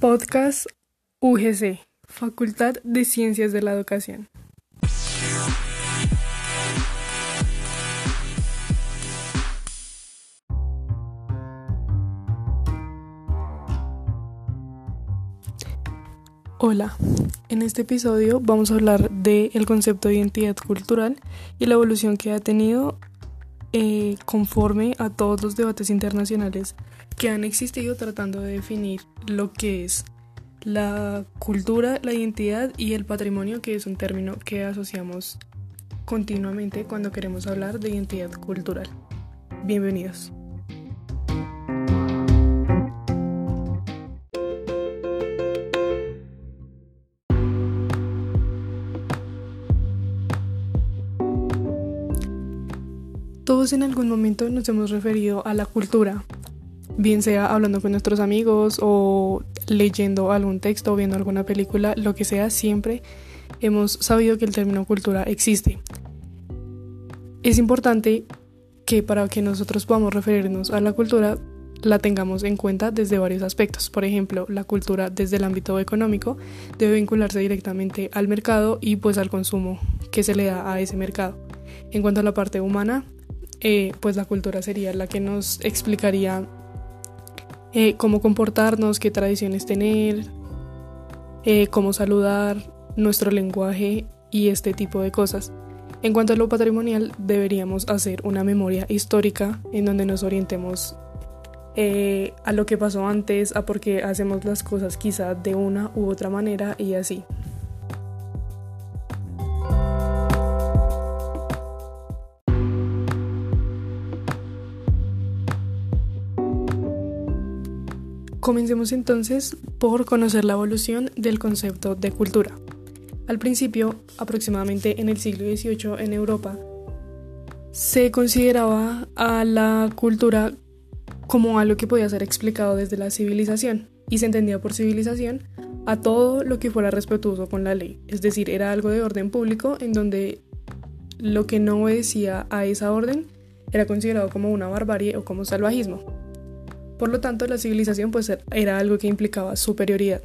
Podcast UGC, Facultad de Ciencias de la Educación. Hola, en este episodio vamos a hablar del concepto de identidad cultural y la evolución que ha tenido eh, conforme a todos los debates internacionales que han existido tratando de definir lo que es la cultura, la identidad y el patrimonio, que es un término que asociamos continuamente cuando queremos hablar de identidad cultural. Bienvenidos. Todos en algún momento nos hemos referido a la cultura, bien sea hablando con nuestros amigos o leyendo algún texto o viendo alguna película, lo que sea, siempre hemos sabido que el término cultura existe. Es importante que para que nosotros podamos referirnos a la cultura la tengamos en cuenta desde varios aspectos. Por ejemplo, la cultura desde el ámbito económico debe vincularse directamente al mercado y pues al consumo que se le da a ese mercado. En cuanto a la parte humana, eh, pues la cultura sería la que nos explicaría eh, cómo comportarnos, qué tradiciones tener, eh, cómo saludar, nuestro lenguaje y este tipo de cosas. En cuanto a lo patrimonial, deberíamos hacer una memoria histórica en donde nos orientemos a lo que pasó antes, a por qué hacemos las cosas quizá de una u otra manera y así. Comencemos entonces por conocer la evolución del concepto de cultura. Al principio, aproximadamente en el siglo XVIII en Europa, se consideraba a la cultura como algo que podía ser explicado desde la civilización y se entendía por civilización a todo lo que fuera respetuoso con la ley, es decir, era algo de orden público en donde lo que no obedecía a esa orden era considerado como una barbarie o como salvajismo. Por lo tanto, la civilización pues era algo que implicaba superioridad.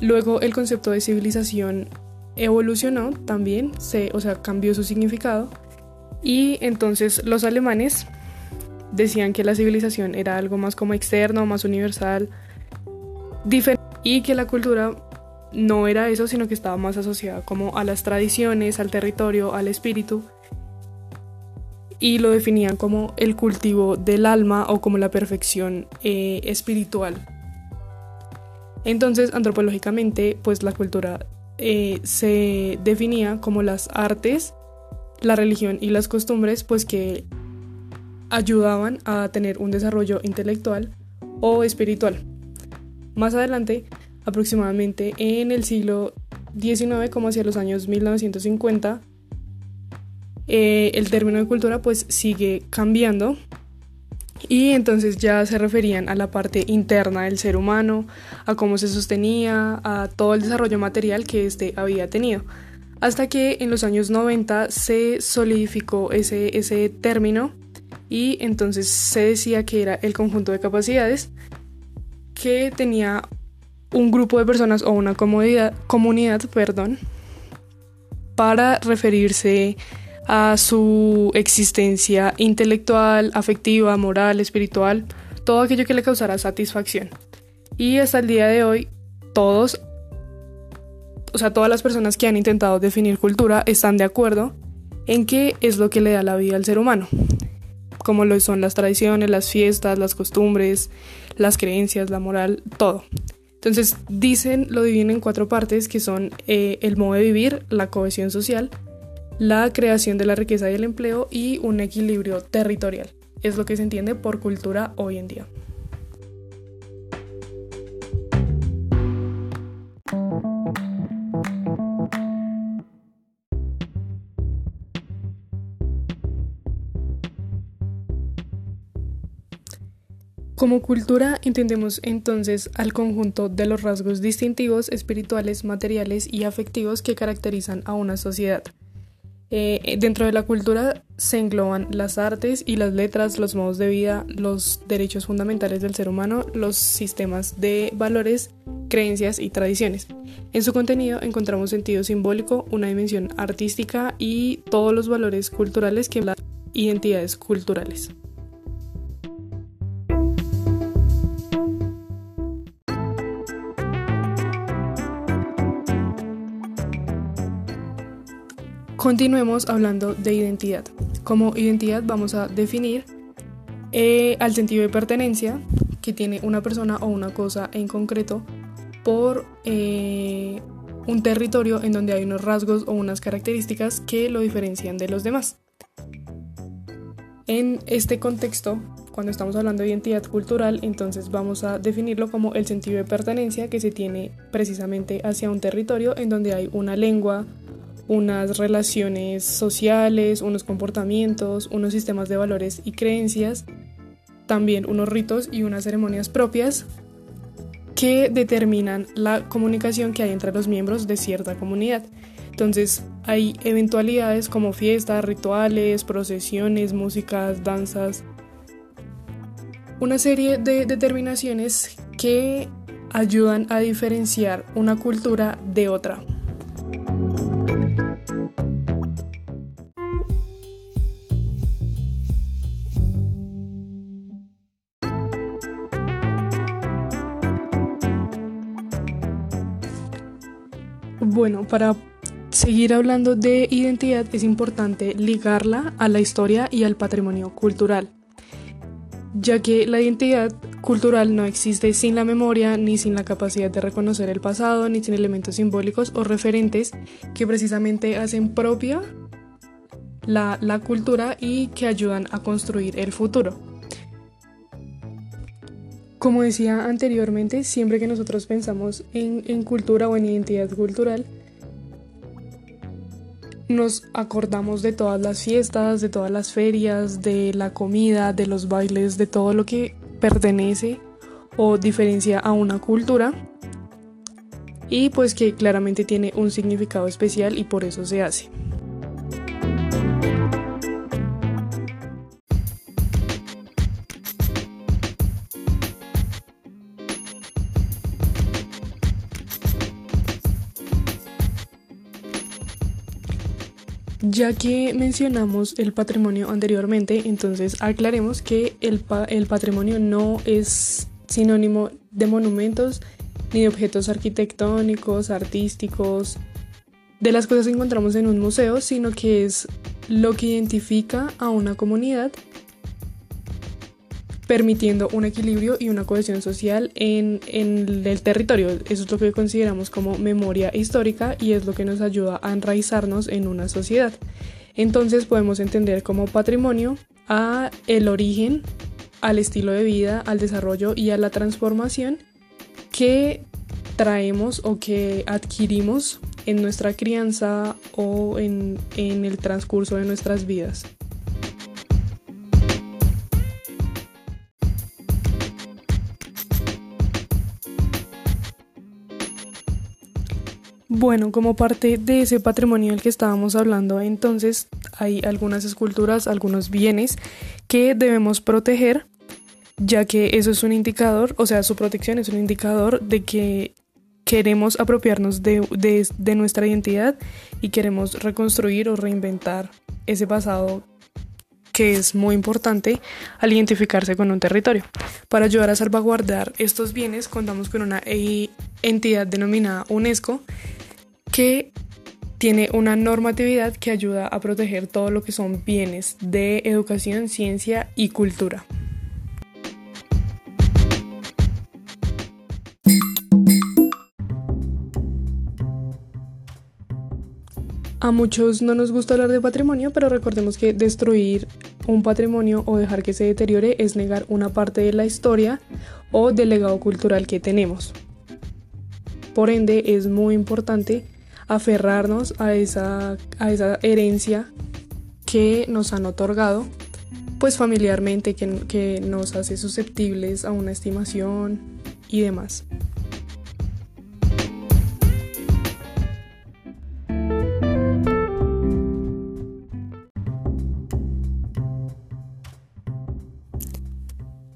Luego el concepto de civilización evolucionó también, se, o sea, cambió su significado y entonces los alemanes decían que la civilización era algo más como externo, más universal, y que la cultura no era eso, sino que estaba más asociada como a las tradiciones, al territorio, al espíritu y lo definían como el cultivo del alma o como la perfección eh, espiritual. Entonces, antropológicamente, pues la cultura eh, se definía como las artes, la religión y las costumbres, pues que ayudaban a tener un desarrollo intelectual o espiritual. Más adelante, aproximadamente en el siglo XIX, como hacia los años 1950, eh, el término de cultura pues sigue cambiando y entonces ya se referían a la parte interna del ser humano, a cómo se sostenía, a todo el desarrollo material que éste había tenido. Hasta que en los años 90 se solidificó ese, ese término y entonces se decía que era el conjunto de capacidades que tenía un grupo de personas o una comunidad, comunidad perdón, para referirse a su existencia intelectual, afectiva, moral, espiritual, todo aquello que le causara satisfacción. Y hasta el día de hoy, todos, o sea, todas las personas que han intentado definir cultura están de acuerdo en qué es lo que le da la vida al ser humano, como lo son las tradiciones, las fiestas, las costumbres, las creencias, la moral, todo. Entonces dicen, lo dividen en cuatro partes que son eh, el modo de vivir, la cohesión social, la creación de la riqueza y el empleo y un equilibrio territorial. Es lo que se entiende por cultura hoy en día. Como cultura entendemos entonces al conjunto de los rasgos distintivos, espirituales, materiales y afectivos que caracterizan a una sociedad Eh, dentro de la cultura se engloban las artes y las letras, los modos de vida, los derechos fundamentales del ser humano, los sistemas de valores, creencias y tradiciones. En su contenido encontramos sentido simbólico, una dimensión artística y todos los valores culturales que las identidades culturales. Continuemos hablando de identidad. Como identidad vamos a definir eh, al sentido de pertenencia que tiene una persona o una cosa en concreto por eh, un territorio en donde hay unos rasgos o unas características que lo diferencian de los demás. En este contexto, cuando estamos hablando de identidad cultural, entonces vamos a definirlo como el sentido de pertenencia que se tiene precisamente hacia un territorio en donde hay una lengua, unas relaciones sociales, unos comportamientos, unos sistemas de valores y creencias, también unos ritos y unas ceremonias propias que determinan la comunicación que hay entre los miembros de cierta comunidad. Entonces hay eventualidades como fiestas, rituales, procesiones, músicas, danzas, una serie de determinaciones que ayudan a diferenciar una cultura de otra. Bueno, para seguir hablando de identidad es importante ligarla a la historia y al patrimonio cultural, ya que la identidad cultural no existe sin la memoria ni sin la capacidad de reconocer el pasado, ni sin elementos simbólicos o referentes que precisamente hacen propia la, cultura y que ayudan a construir el futuro. Como decía anteriormente, siempre que nosotros pensamos en, cultura o en identidad cultural, nos acordamos de todas las fiestas, de todas las ferias, de la comida, de los bailes, de todo lo que pertenece o diferencia a una cultura y pues que claramente tiene un significado especial y por eso se hace. Ya que mencionamos el patrimonio anteriormente, entonces aclaremos que el, el, patrimonio no es sinónimo de monumentos ni de objetos arquitectónicos, artísticos, de las cosas que encontramos en un museo, sino que es lo que identifica a una comunidad permitiendo un equilibrio y una cohesión social en, el territorio. Eso es lo que consideramos como memoria histórica y es lo que nos ayuda a enraizarnos en una sociedad. Entonces podemos entender como patrimonio a el origen, al estilo de vida, al desarrollo y a la transformación que traemos o que adquirimos en nuestra crianza o en el transcurso de nuestras vidas. Bueno, como parte de ese patrimonio del que estábamos hablando, entonces hay algunas esculturas, algunos bienes que debemos proteger, ya que eso es un indicador, o sea, su protección es un indicador de que queremos apropiarnos de, de nuestra identidad y queremos reconstruir o reinventar ese pasado que es muy importante al identificarse con un territorio. Para ayudar a salvaguardar estos bienes, contamos con una entidad denominada UNESCO que tiene una normatividad que ayuda a proteger todo lo que son bienes de educación, ciencia y cultura. A muchos no nos gusta hablar de patrimonio, pero recordemos que destruir un patrimonio o dejar que se deteriore es negar una parte de la historia o del legado cultural que tenemos. Por ende, es muy importante aferrarnos a esa, a esa herencia que nos han otorgado, pues familiarmente, que, que nos hace susceptibles a una estimación y demás.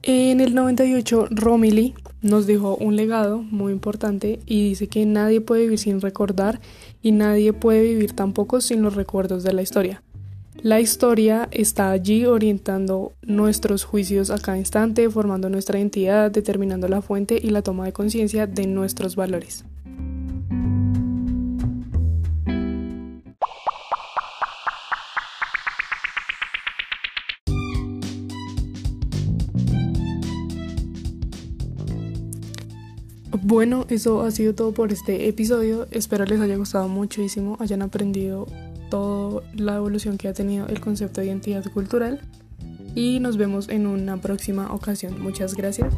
En el 98, Romilly nos dejó un legado muy importante y dice que nadie puede vivir sin recordar y nadie puede vivir tampoco sin los recuerdos de la historia. La historia está allí orientando nuestros juicios a cada instante, formando nuestra identidad, determinando la fuente y la toma de conciencia de nuestros valores. Bueno, eso ha sido todo por este episodio. Espero les haya gustado muchísimo, hayan aprendido toda la evolución que ha tenido el concepto de identidad cultural y nos vemos en una próxima ocasión. Muchas gracias.